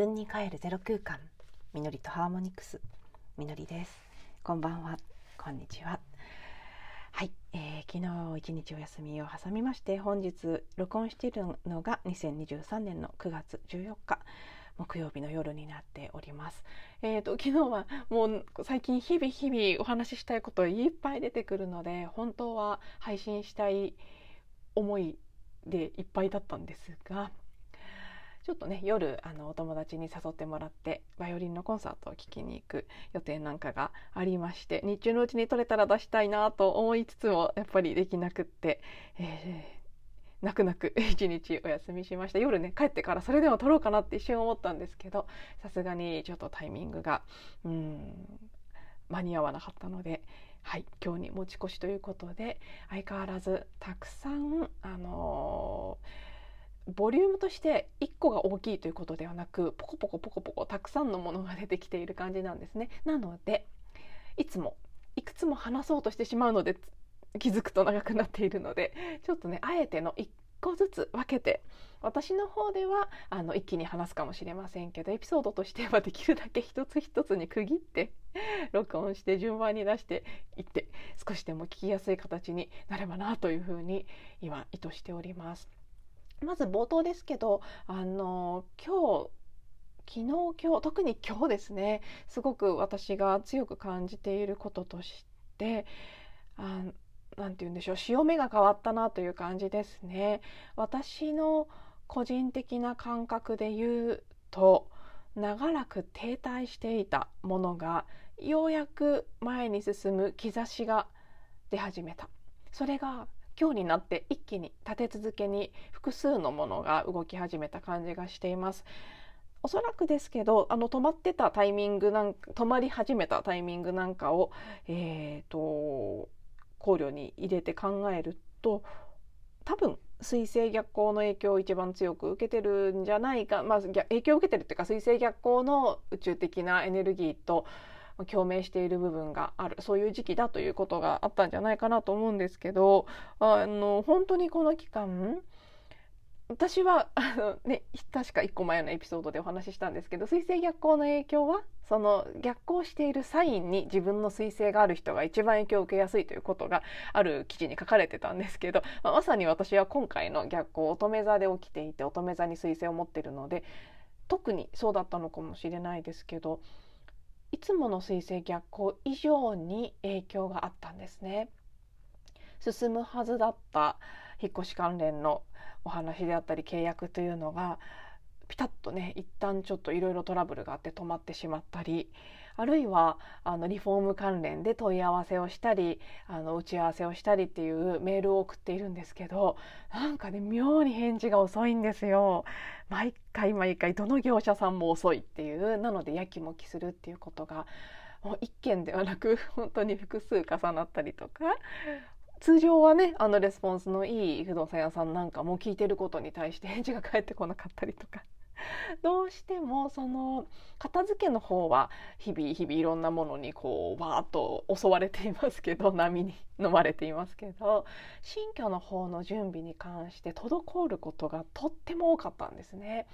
自分に帰るゼロ空間。みのりとハーモニクス。みのりです。こんばんは。こんにちは。はい、えー、昨日一日お休みを挟みまして本日録音しているのが2023年の9月14日木曜日の夜になっております。えーと、昨日はもう最近日々日々お話ししたいこといっぱい出てくるので本当は配信したい思いでいっぱいだったんですがちょっとね夜あのお友達に誘ってもらってバイオリンのコンサートを聴きに行く予定なんかがありまして日中のうちに撮れたら出したいなと思いつつもやっぱりできなくって、えー、泣く泣く 一日お休みしました。夜ね帰ってからそれでも撮ろうかなって一瞬思ったんですけどさすがにちょっとタイミングがうん間に合わなかったのではい、今日に持ち越しということで相変わらずたくさん、あのー、ボリュームとして1個が大きいということではなくポコポコポコポコたくさんのものが出てきている感じなんですね。なのでいつもいくつも話そうとしてしまうので気づくと長くなっているのでちょっとねあえての1個ずつ分けて私の方ではあの一気に話すかもしれませんけどエピソードとしてはできるだけ一つ一つに区切って 録音して順番に出していって少しでも聞きやすい形になればなというふうに今意図しております。まず冒頭ですけどあの今日昨日今日特に今日ですねすごく私が強く感じていることとしてあなんて言うんでしょう潮目が変わったなという感じですね。私の個人的な感覚で言うと長らく停滞していたものがようやく前に進む兆しが出始めたそれが今日になって一気に立て続けに複数のものが動き始めた感じがしています。おそらくですけどあの止まってたタイミングなんか止まり始めたタイミングなんかを、えーと考慮に入れて考えると多分水星逆行の影響を一番強く受けてるんじゃないか、まあ、影響を受けてるっていうか水星逆行の宇宙的なエネルギーと共鳴している部分があるそういう時期だということがあったんじゃないかなと思うんですけどあの本当にこの期間私はあの、ね、確か1個前のエピソードでお話ししたんですけど水星逆行の影響はその逆行しているサインに自分の彗星がある人が一番影響を受けやすいということがある記事に書かれてたんですけど、まあ、まさに私は今回の逆行乙女座で起きていて乙女座に彗星を持ってるので特にそうだったのかもしれないですけどいつもの水星逆行以上に影響があったんですね。進むはずだった引っ越し関連のお話であったり契約というのがピタッとね一旦ちょっといろいろトラブルがあって止まってしまったりあるいはあのリフォーム関連で問い合わせをしたりあの打ち合わせをしたりっていうメールを送っているんですけどなんかね妙に返事が遅いんですよ。毎回毎回どの業者さんも遅いっていうなのでやきもきするっていうことがもう1件ではなく 本当に複数重なったりとか通常はねあのレスポンスのいい不動産屋さんなんかも聞いてることに対して返事が返ってこなかったりとか どうしてもその片付けの方は日々日々いろんなものにこうわーっと襲われていますけど 波に飲まれていますけど新居の方の準備に関して滞ることがとっても多かったんですね。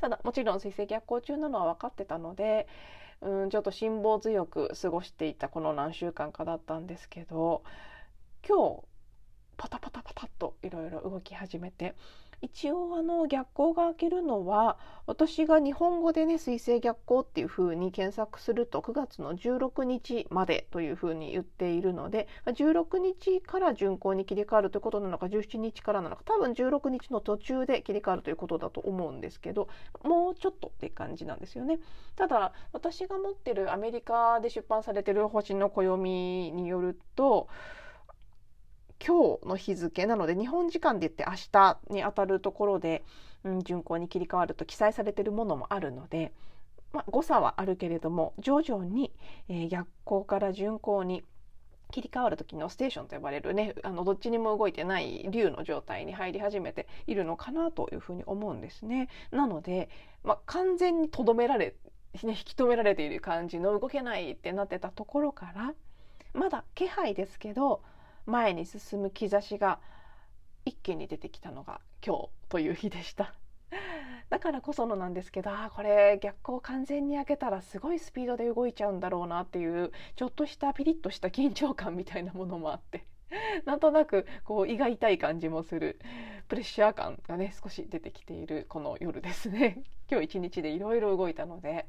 ただもちろん水星逆行中なのは分かってたのでうんちょっと辛抱強く過ごしていたこの何週間かだったんですけど今日パタパタパタッといろいろ動き始めて一応あの逆光が明けるのは私が日本語でね水星逆光っていうふうに検索すると9月の16日までというふうに言っているので16日から巡行に切り替わるということなのか17日からなのか多分16日の途中で切り替わるということだと思うんですけどもうちょっとって感じなんですよね。ただ私が持ってるアメリカで出版されてる星の暦によると今日の日付なので日本時間で言って明日にあたるところで、うん、巡行に切り替わると記載されているものもあるので、まあ、誤差はあるけれども徐々に、えー、逆行から巡行に切り替わる時のステーションと呼ばれるねあのどっちにも動いてない竜の状態に入り始めているのかなというふうに思うんですね。なので、まあ、完全にとどめられ、ね、引き止められている感じの動けないってなってたところからまだ気配ですけど前に進む兆しが一気に出てきたのが今日という日でした。だからこそのなんですけどあこれ逆光完全に開けたらすごいスピードで動いちゃうんだろうなっていうちょっとしたピリッとした緊張感みたいなものもあって なんとなくこう胃が痛い感じもするプレッシャー感がね少し出てきているこの夜ですね 今日一日でいろいろ動いたので、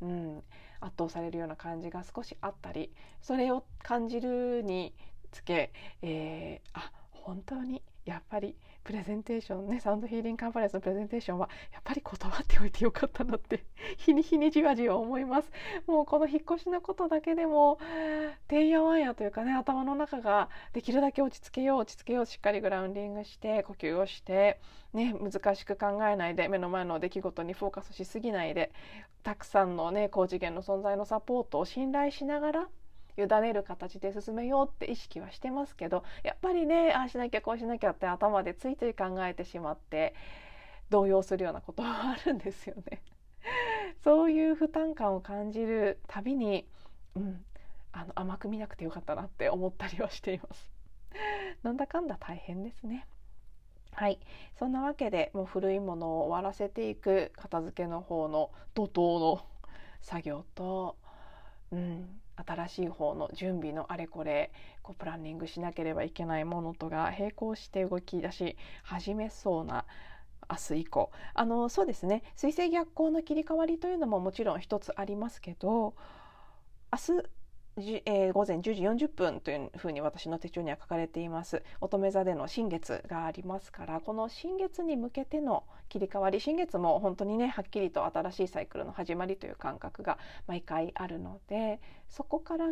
うん、圧倒されるような感じが少しあったりそれを感じるにつけ、えー、あ本当にやっぱりプレゼンテーションねサウンドヒーリングカンファレンスのプレゼンテーションはやっぱり断っておいてよかったなって 日に日にじわじわ思います。もうこの引っ越しのことだけでもてんやわんやというかね頭の中ができるだけ落ち着けよう落ち着けようしっかりグラウンディングして呼吸をしてね難しく考えないで目の前の出来事にフォーカスしすぎないでたくさんのね高次元の存在のサポートを信頼しながら委ねる形で進めようって意識はしてますけどやっぱりねああしなきゃこうしなきゃって頭でついつい考えてしまって動揺するようなことはあるんですよね。そういう負担感を感じるたびに、うん、あの甘く見なくてよかったなって思ったりはしています。なんだかんだ大変ですね。はい、そんなわけでもう古いものを終わらせていく片付けの方の怒涛の作業と、うん、新しい方の準備のあれこれこうプランニングしなければいけないものとが並行して動き出し始めそうな明日以降。あのそうですね。水星逆行の切り替わりというのももちろん一つありますけど明日えー、午前10時40分というふうに私の手帳には書かれています。乙女座での新月がありますからこの新月に向けての切り替わり新月も本当にねはっきりと新しいサイクルの始まりという感覚が毎回あるのでそこから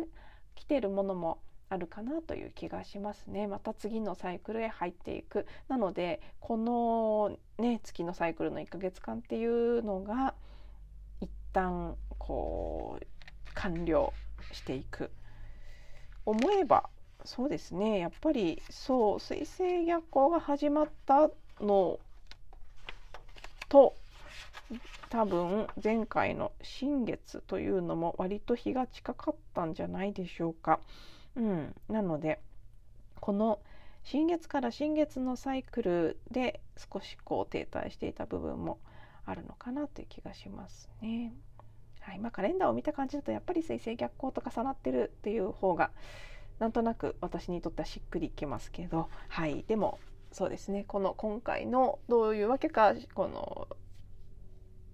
来ているものもあるかなという気がしますね。また次のサイクルへ入っていく。なのでこのね月のサイクルの1ヶ月間っていうのが一旦こう完了していく思えばそうですねやっぱりそう水星逆行が始まったのと多分前回の新月というのも割と日が近かったんじゃないでしょうか。うん、なのでこの新月から新月のサイクルで少しこう停滞していた部分もあるのかなという気がしますね。はいまあ、カレンダーを見た感じだとやっぱり水星逆行と重なってるっていう方がなんとなく私にとってはしっくりきますけど、はい、でもそうですねこの今回のどういうわけかこの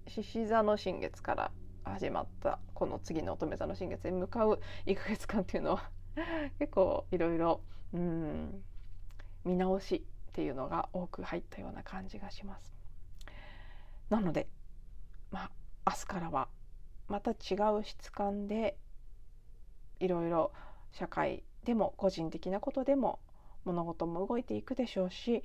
獅子座の新月から始まったこの次の乙女座の新月に向かう1ヶ月間っていうのは 結構いろいろうん見直しっていうのが多く入ったような感じがします。なのでまあ明日からはまた違う質感でいろいろ社会でも個人的なことでも物事も動いていくでしょうし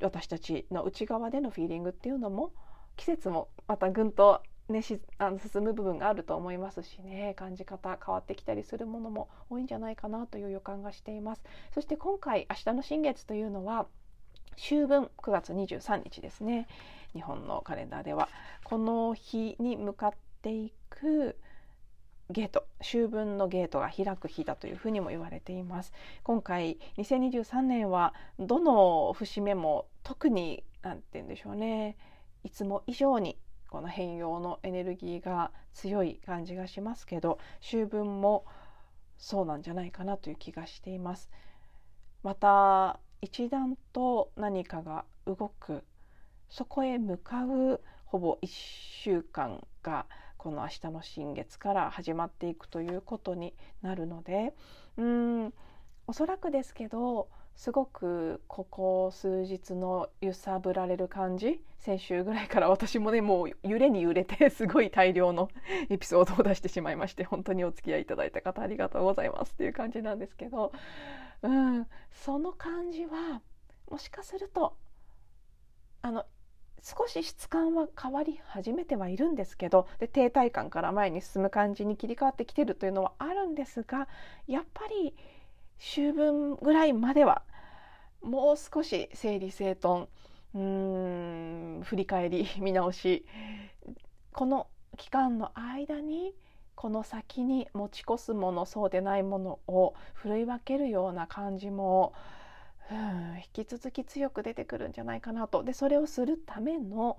私たちの内側でのフィーリングっていうのも季節もまたぐんと、ね、しあの進む部分があると思いますしね。感じ方変わってきたりするものも多いんじゃないかなという予感がしています。そして今回明日の新月というのは秋分9月23日ですね。日本のカレンダーではこの日に向かっていくゲート秋分のゲートが開く日だというふうにも言われています。今回2023年はどの節目も特に何て言うんでしょうね。いつも以上にこの変容のエネルギーが強い感じがしますけど秋分もそうなんじゃないかなという気がしています。また一段と何かが動くそこへ向かうほぼ1週間がこの明日の新月から始まっていくということになるのでうんおそらくですけどすごくここ数日の揺さぶられる感じ先週ぐらいから私もねもう揺れに揺れて すごい大量のエピソードを出してしまいまして本当にお付き合いいただいた方ありがとうございます。っていう感じなんですけどうんその感じはもしかするとあの少し質感は変わり始めてはいるんですけどで停滞感から前に進む感じに切り替わってきてるというのはあるんですがやっぱり秋分ぐらいまではもう少し整理整頓うーん振り返り見直しこの期間の間にこの先に持ち越すものそうでないものをふるい分けるような感じも引き続き強く出てくるんじゃないかなと。でそれをするための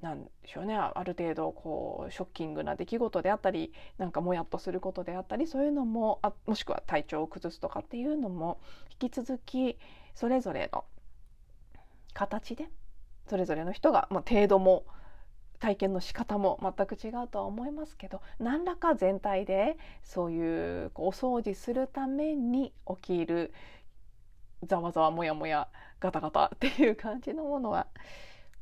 なんでしょうねある程度こうショッキングな出来事であったりなんかもやっとすることであったりそういうのもあもしくは体調を崩すとかっていうのも引き続きそれぞれの形でそれぞれの人が、まあ、程度も体験の仕方も全く違うとは思いますけど何らか全体でそういうお掃除するために起きるざわざわもやもやガタガタっていう感じのものは、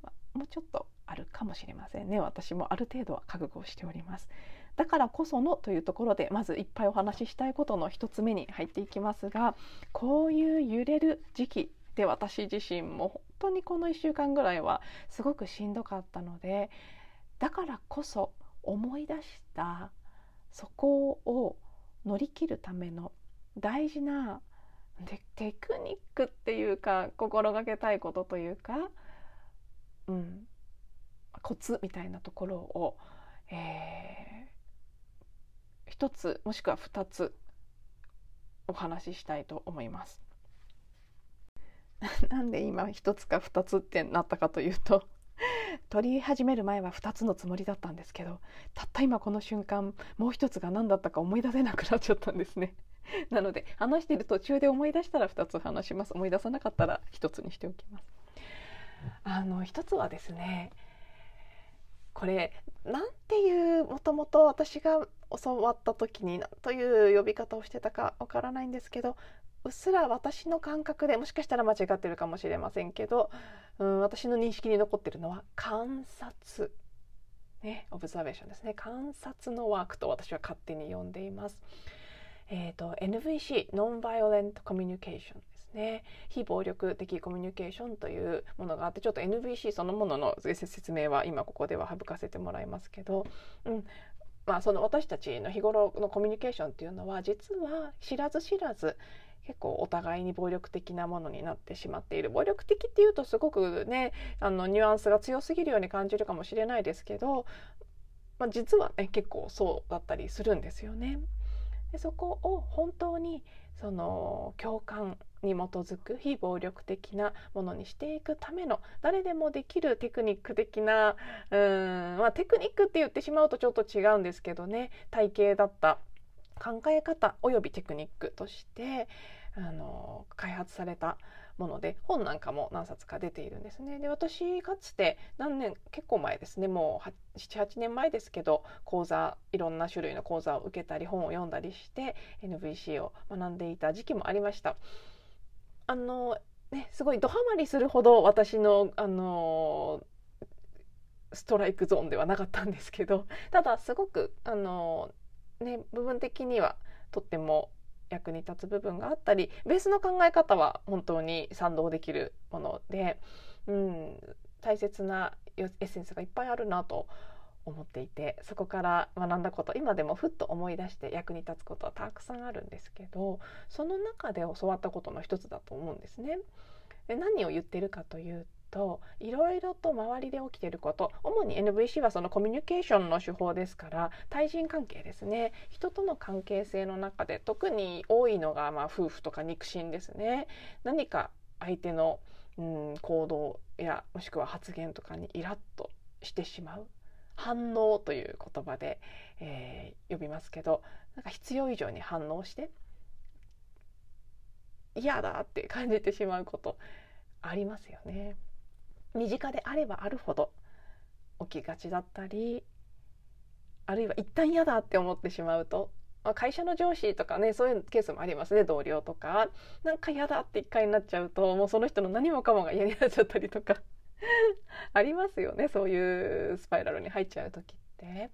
ま、もうちょっとあるかもしれませんね。私もある程度は覚悟しております。だからこそのというところでまずいっぱいお話ししたいことの一つ目に入っていきますがこういう揺れる時期で私自身も本当にこの1週間ぐらいはすごくしんどかったのでだからこそ思い出したそこを乗り切るための大事なでテクニックっていうか心がけたいことというか、うん、コツみたいなところを、えー、一つもしくは二つお話ししたいと思います。なんで今一つか二つってなったかというと撮り始める前は2つのつもりだったんですけどたった今この瞬間もう一つが何だったか思い出せなくなっちゃったんですね。なので話してる途中で思い出したら2つ話します思い出さなかったら1つにしておきます。あの1つはですねこれなんていうもともと私が教わった時に何という呼び方をしてたかわからないんですけどうっすら私の感覚でもしかしたら間違ってるかもしれませんけど、うん、私の認識に残ってるのは観察、ね、オブザベーションですね観察のワークと私は勝手に呼んでいます。えーと、NVC ノンバイオレントコミュニケーションですね。非暴力的コミュニケーションというものがあってちょっと NVC そのものの説明は今ここでは省かせてもらいますけど、うん。まあ、その私たちの日頃のコミュニケーションっていうのは実は知らず知らず結構お互いに暴力的なものになってしまっている。暴力的っていうとすごくねあのニュアンスが強すぎるように感じるかもしれないですけど、まあ、実はね結構そうだったりするんですよね。でそこを本当にその共感に基づく非暴力的なものにしていくための誰でもできるテクニック的なうん、まあ、テクニックって言ってしまうとちょっと違うんですけどね体系だった考え方およびテクニックとしてあの開発されたもので本なんかも何冊か出ているんですね。で私かつて何年結構前ですねもう78年前ですけど講座いろんな種類の講座を受けたり本を読んだりして NVC を学んでいた時期もありました。あのね、すごいドハマりするほど私のあのストライクゾーンではなかったんですけどただすごくあの、ね、部分的にはとっても役に立つ部分があったりベースの考え方は本当に賛同できるもので、うん、大切なエッセンスがいっぱいあるなと思っていてそこから学んだこと今でもふっと思い出して役に立つことはたくさんあるんですけどその中で教わったことの一つだと思うんですね。で何を言ってるかというといろいろと周りで起きていること。主に NVC はそのコミュニケーションの手法ですから対人関係ですね。人との関係性の中で特に多いのがまあ夫婦とか肉親ですね。何か相手の、うん、行動やもしくは発言とかにイラッとしてしまう。反応という言葉で、えー、呼びますけどなんか必要以上に反応して嫌だって感じてしまうことありますよね。身近であればあるほど起きがちだったりあるいは一旦嫌だって思ってしまうと、まあ、会社の上司とかねそういうケースもありますね。同僚とか。なんか嫌だって一回になっちゃうともうその人の何もかもが嫌になっちゃったりとか。ありますよね。そういうスパイラルに入っちゃう時って。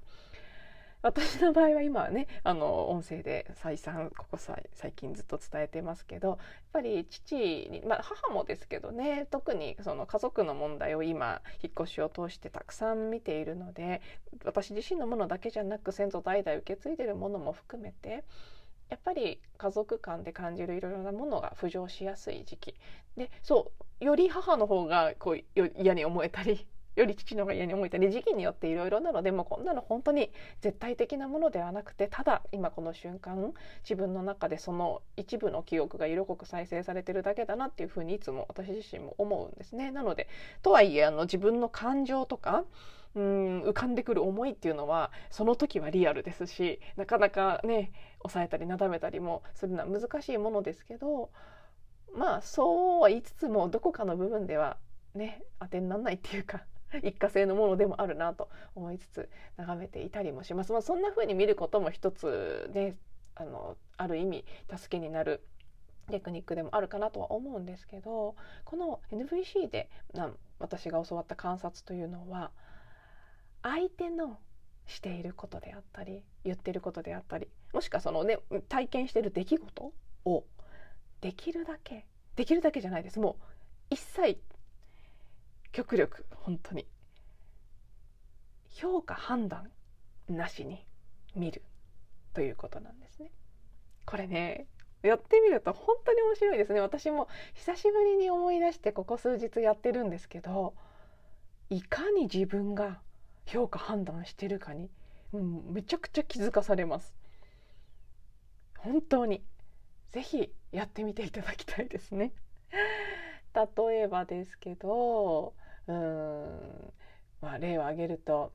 私の場合は今はねあの音声で再三ここ最近ずっと伝えてますけどやっぱり父に、まあ、母もですけどね特にその家族の問題を今引っ越しを通してたくさん見ているので私自身のものだけじゃなく先祖代々受け継いでるものも含めてやっぱり家族間で感じるいろいろなものが浮上しやすい時期。でそうより母の方がこう嫌に思えたりより父の方が嫌に思えたり時期によっていろいろなのでもうこんなの本当に絶対的なものではなくてただ今この瞬間自分の中でその一部の記憶が色濃く再生されてるだけだなっていうふうにいつも私自身も思うんですね。なのでとはいえあの自分の感情とかうん浮かんでくる思いっていうのはその時はリアルですしなかなかね抑えたりなだめたりもするのは難しいものですけどまあそうは言いつつもどこかの部分ではね当てにならないっていうか一過性のものでもあるなと思いつつ眺めていたりもします。まあ、そんな風に見ることも一つねあのある意味助けになるテクニックでもあるかなとは思うんですけどこの NVC で私が教わった観察というのは相手のしていることであったり言ってることであったりもしくはそのね体験してる出来事をできるだけできるだけじゃないですもう一切極力本当に。評価判断なしに見るということなんですね。これねやってみると本当に面白いですね。私も久しぶりに思い出してここ数日やってるんですけどいかに自分が評価判断してるかに、うん、めちゃくちゃ気づかされます。本当に。ぜひやってみていただきたいですね。例えばですけどうん、まあ、例を挙げると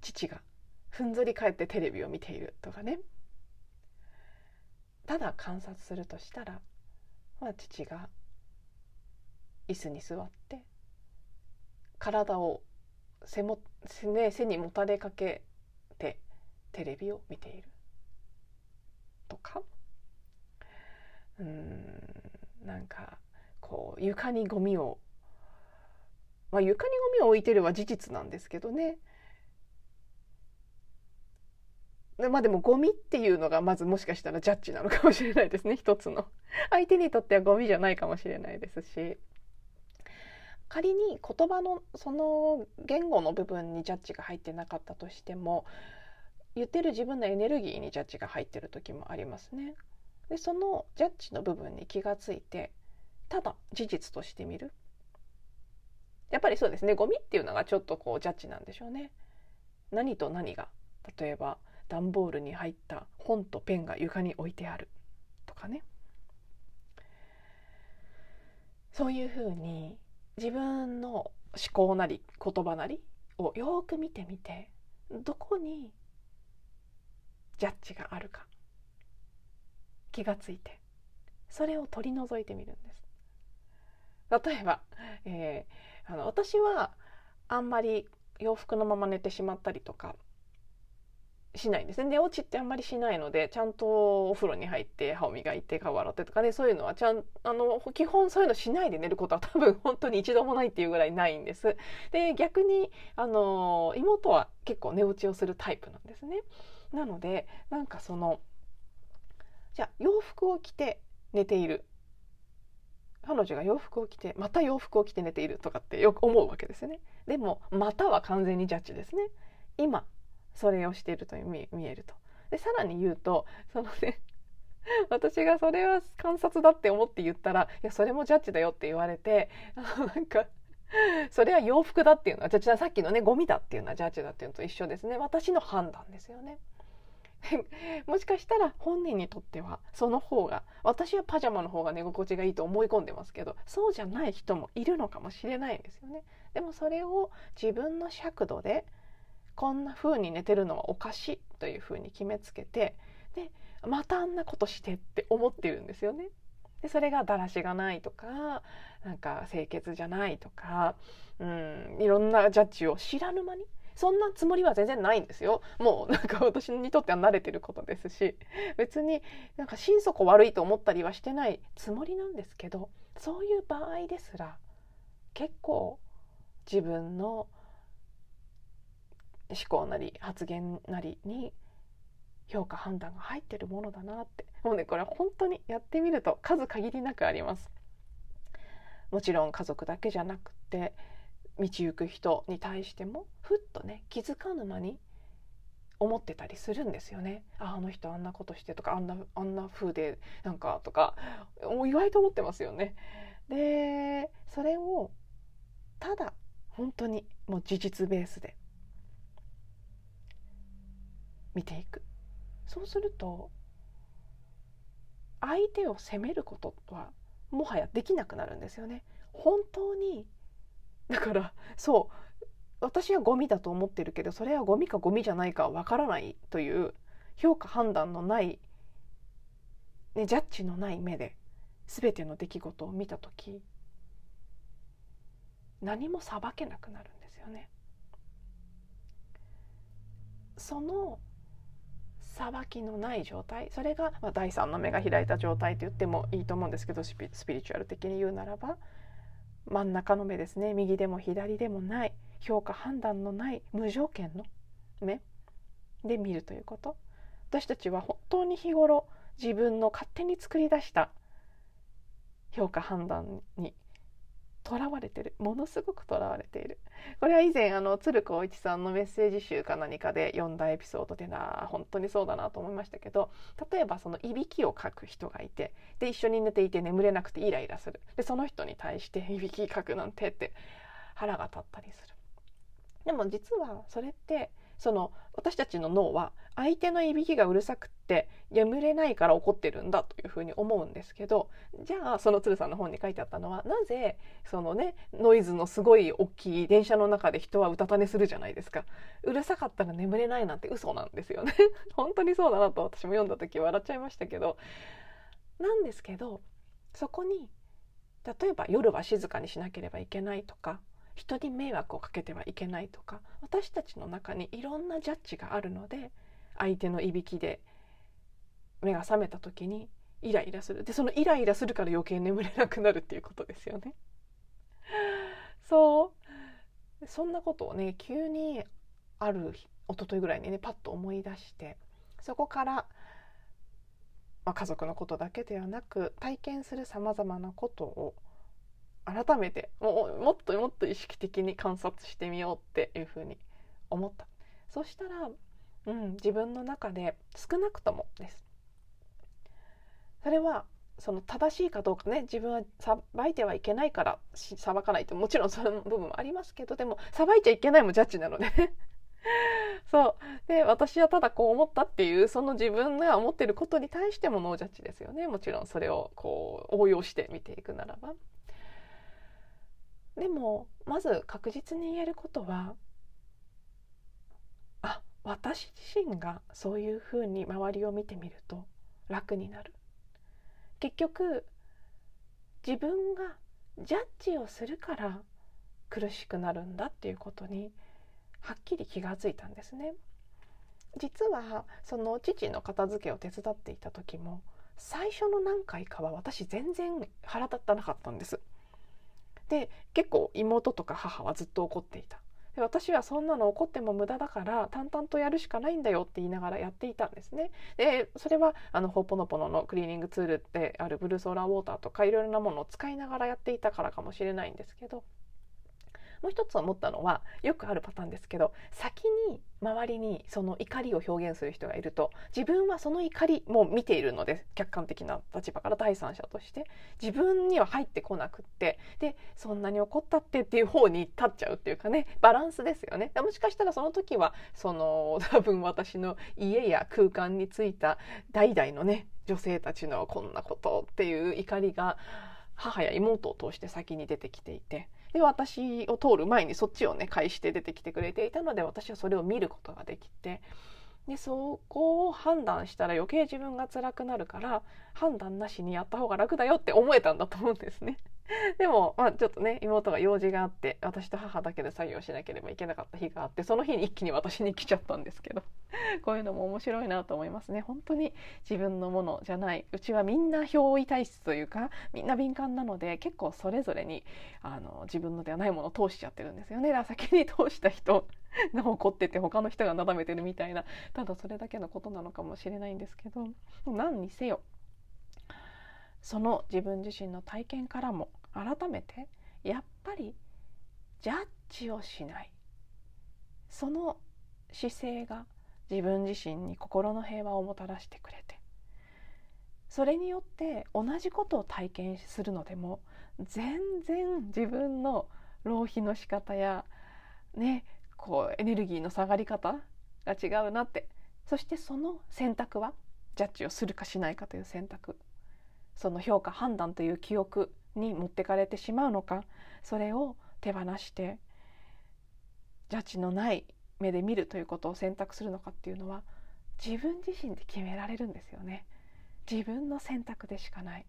父がふんぞり返ってテレビを見ているとかね。ただ観察するとしたら、まあ、父が椅子に座って体を背も背,、ね、背にもたれかけてテレビを見ているとか。うんなんかこう床にゴミをまあ、床にゴミを置いてるは事実なんですけどね。でまあでもゴミっていうのがまずもしかしたらジャッジなのかもしれないですね 一つの。相手にとってはゴミじゃないかもしれないですし仮に言葉のその言語の部分にジャッジが入ってなかったとしても言ってる自分のエネルギーにジャッジが入ってる時もありますね。でそのジャッジの部分に気がついてただ事実として見るやっぱりそうですね。ゴミっていうのがちょっとこうジャッジなんでしょうね。何と何が。例えば段ボールに入った本とペンが床に置いてある。とかね。そういうふうに自分の思考なり言葉なりをよく見てみてどこにジャッジがあるか。気がついて。それを取り除いてみるんです。例えば、えーあの私はあんまり洋服のまま寝てしまったりとかしないんですね寝落ちってあんまりしないのでちゃんとお風呂に入って歯を磨いて顔洗ってとかねそういうのはちゃんあの基本そういうのしないで寝ることは多分本当に一度もないっていうぐらいないんです。で逆にあの妹は結構寝落ちをするタイプなんですね。なのでなんかそのじゃあ洋服を着て寝ている彼女が洋服を着てまた洋服を着て寝ているとかってよく思うわけですよね。でもまたは完全にジャッジですね。今それをしていると見えると。でさらに言うとそのね私がそれは観察だって思って言ったらいやそれもジャッジだよって言われてなんかそれは洋服だっていうのはじゃあさっきのねゴミだっていうのはジャッジだっていうのと一緒ですね。私の判断ですよね。もしかしたら本人にとってはその方が私はパジャマの方が寝心地がいいと思い込んでますけどそうじゃない人もいるのかもしれないんですよね。でもそれを自分の尺度でこんな風に寝てるのはおかしいという風に決めつけてでまたあんなことしてって思ってるんですよね。でそれがだらしがないとかなんか清潔じゃないとかうんいろんなジャッジを知らぬ間にそんなつもりは全然ないんですよ。もうなんか私にとっては慣れてることですし。別になんか心底悪いと思ったりはしてないつもりなんですけどそういう場合ですら結構自分の思考なり発言なりに評価判断が入ってるものだなって。もうねこれ本当にやってみると数限りなくあります。もちろん家族だけじゃなくて道行く人に対してもふっとね気づかぬ間に思ってたりするんですよね。ああの人あんなことしてとかあんなあんな風でなんかとかもう意外と思ってますよね。でそれをただ本当にもう事実ベースで見ていくそうすると相手を責めることはもはやできなくなるんですよね本当にだからそう私はゴミだと思ってるけどそれはゴミかゴミじゃないかわからないという評価判断のない、ね、ジャッジのない目で全ての出来事を見た時何も裁けなくなるんですよね。その裁きのない状態それが、まあ、第三の目が開いた状態と言ってもいいと思うんですけどスピリチュアル的に言うならば真ん中の目ですね。右でも左でもない。評価判断のない無条件の目で見るということ。私たちは本当に日頃自分の勝手に作り出した評価判断にとらわれてる。ものすごくとらわれている。これは以前あの鶴光一さんのメッセージ集か何かで読んだエピソードでな本当にそうだなと思いましたけど例えばそのいびきをかく人がいてで一緒に寝ていて眠れなくてイライラする。でその人に対していびきかくなんてって腹が立ったりする。でも実はそれってその私たちの脳は相手のいびきがうるさくって眠れないから怒ってるんだというふうに思うんですけどじゃあその鶴さんの本に書いてあったのはなぜそのねノイズのすごい大きい電車の中で人はうたた寝するじゃないですか。うるさかったら眠れないなんて嘘なんですよね。本当にそうだなと私も読んだ時笑っちゃいましたけど。なんですけどそこに例えば夜は静かにしなければいけないとか人に迷惑をかけてはいけないとか私たちの中にいろんなジャッジがあるので相手のいびきで目が覚めた時にイライラするでそのイライラするから余計眠れなくなるっていうことですよね。そうそんなことをね急にある一昨日ぐらいにねパッと思い出してそこから、まあ、家族のことだけではなく体験するさまざまなことを改めてももっともっと意識的に観察してみようっていうふうに思った。そしたら、うん、自分の中で少なくともです。それはその正しいかどうかね自分はさばいてはいけないからさばかないともちろん その部分もありますけどでもさばいちゃいけないもジャッジなので そう。で私はただこう思ったっていうその自分が思ってることに対してもノージャッジですよね。もちろんそれをこう応用して見ていくならば。でもまず確実に言えることはあ私自身がそういうふうに周りを見てみると楽になる。結局自分がジャッジをするから苦しくなるんだっていうことにはっきり気がついたんですね。実はその父の片付けを手伝っていた時も最初の何回かは私全然腹立たなかったんです。で結構妹とか母はずっと怒っていたで私はそんなの怒っても無駄だから淡々とやるしかないんだよって言いながらやっていたんですね。でそれはあのホーポノポノのクリーニングツールであるブルーソーラーウォーターとかいろいろなものを使いながらやっていたからかもしれないんですけどもう一つ思ったのはよくあるパターンですけど先に周りにその怒りを表現する人がいると自分はその怒りも見ているので客観的な立場から第三者として。自分には入ってこなくって。でそんなに怒ったってっていう方に立っちゃうっていうかねバランスですよね。もしかしたらその時はその多分私の家や空間についた代々のね女性たちのこんなことっていう怒りが母や妹を通して先に出てきていて。で私を通る前にそっちをね返して出てきてくれていたので私はそれを見ることができてでそこを判断したら余計自分が辛くなるから判断なしにやった方が楽だよって思えたんだと思うんですね。でも、まあ、ちょっとね妹が用事があって私と母だけで作業しなければいけなかった日があってその日に一気に私に来ちゃったんですけど こういうのも面白いなと思いますね。本当に自分のものじゃない。うちはみんな憑依体質というかみんな敏感なので結構それぞれにあの自分のではないものを通しちゃってるんですよね。だから 先に通した人が怒ってて他の人がなだめてるみたいなただそれだけのことなのかもしれないんですけど何にせよその自分自身の体験からも改めてやっぱりジャッジをしない。その姿勢が自分自身に心の平和をもたらしてくれて。それによって同じことを体験するのでも全然自分の浪費の仕方やねこうエネルギーの下がり方が違うなって。そしてその選択はジャッジをするかしないかという選択。その評価判断という記憶に持ってかれてしまうのかそれを手放してジャッジのない目で見るということを選択するのかっていうのは自分自身で決められるんですよね。自分の選択でしかない。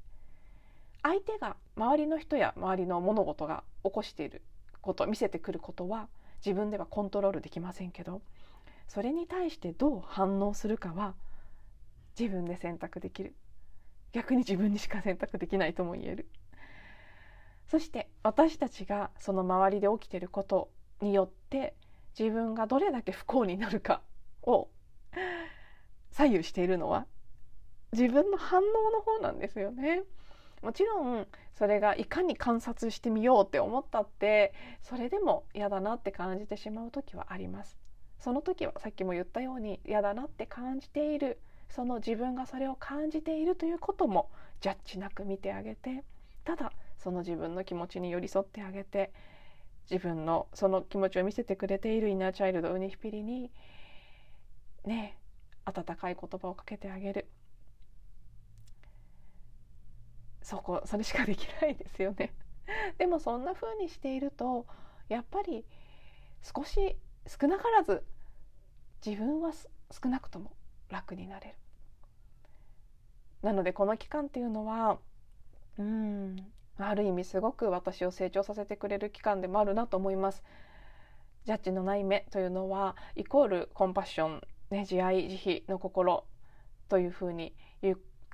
相手が周りの人や周りの物事が起こしていること見せてくることは自分ではコントロールできませんけどそれに対してどう反応するかは自分で選択できる。逆に自分にしか選択できないとも言えるそして私たちがその周りで起きていることによって自分がどれだけ不幸になるかを左右しているのは自分の反応の方なんですよね。もちろんそれがいかに観察してみようって思ったってそれでも嫌だなって感じてしまう時はあります。その時はさっきも言ったように嫌だなって感じているその自分がそれを感じているということもジャッジなく見てあげてただその自分の気持ちに寄り添ってあげて自分のその気持ちを見せてくれているイナーチャイルドウニヒピリにね温かい言葉をかけてあげる。そこそれしかできないですよね。でもそんな風にしているとやっぱり少し少なからず自分は少なくとも楽になれる。なのでこの期間っていうのはうんある意味すごく私を成長させてくれる期間でもあるなと思います。ジャッジのない目というのはイコールコンパッション、ね、慈愛慈悲の心というふうに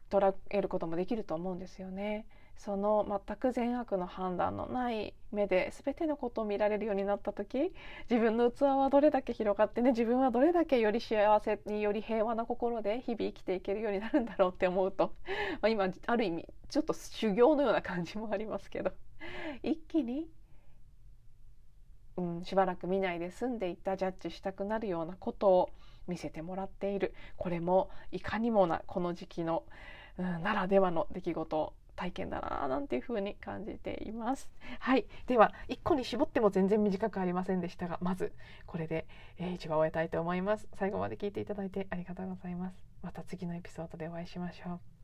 捉えることもできると思うんですよね。その全く善悪の判断のない目で全てのことを見られるようになった時自分の器はどれだけ広がってね自分はどれだけより幸せにより平和な心で日々生きていけるようになるんだろうって思うと、まあ、今ある意味ちょっと修行のような感じもありますけど一気に、うん、しばらく見ないで済んでいたジャッジしたくなるようなことを見せてもらっている。これもいかにもなこの時期の、うん、ならではの出来事体験だななんていう風に感じています。はい、では1個に絞っても全然短くありませんでしたがまずこれで、えー、一番終えたいと思います。最後まで聞いていただいてありがとうございます。また次のエピソードでお会いしましょう。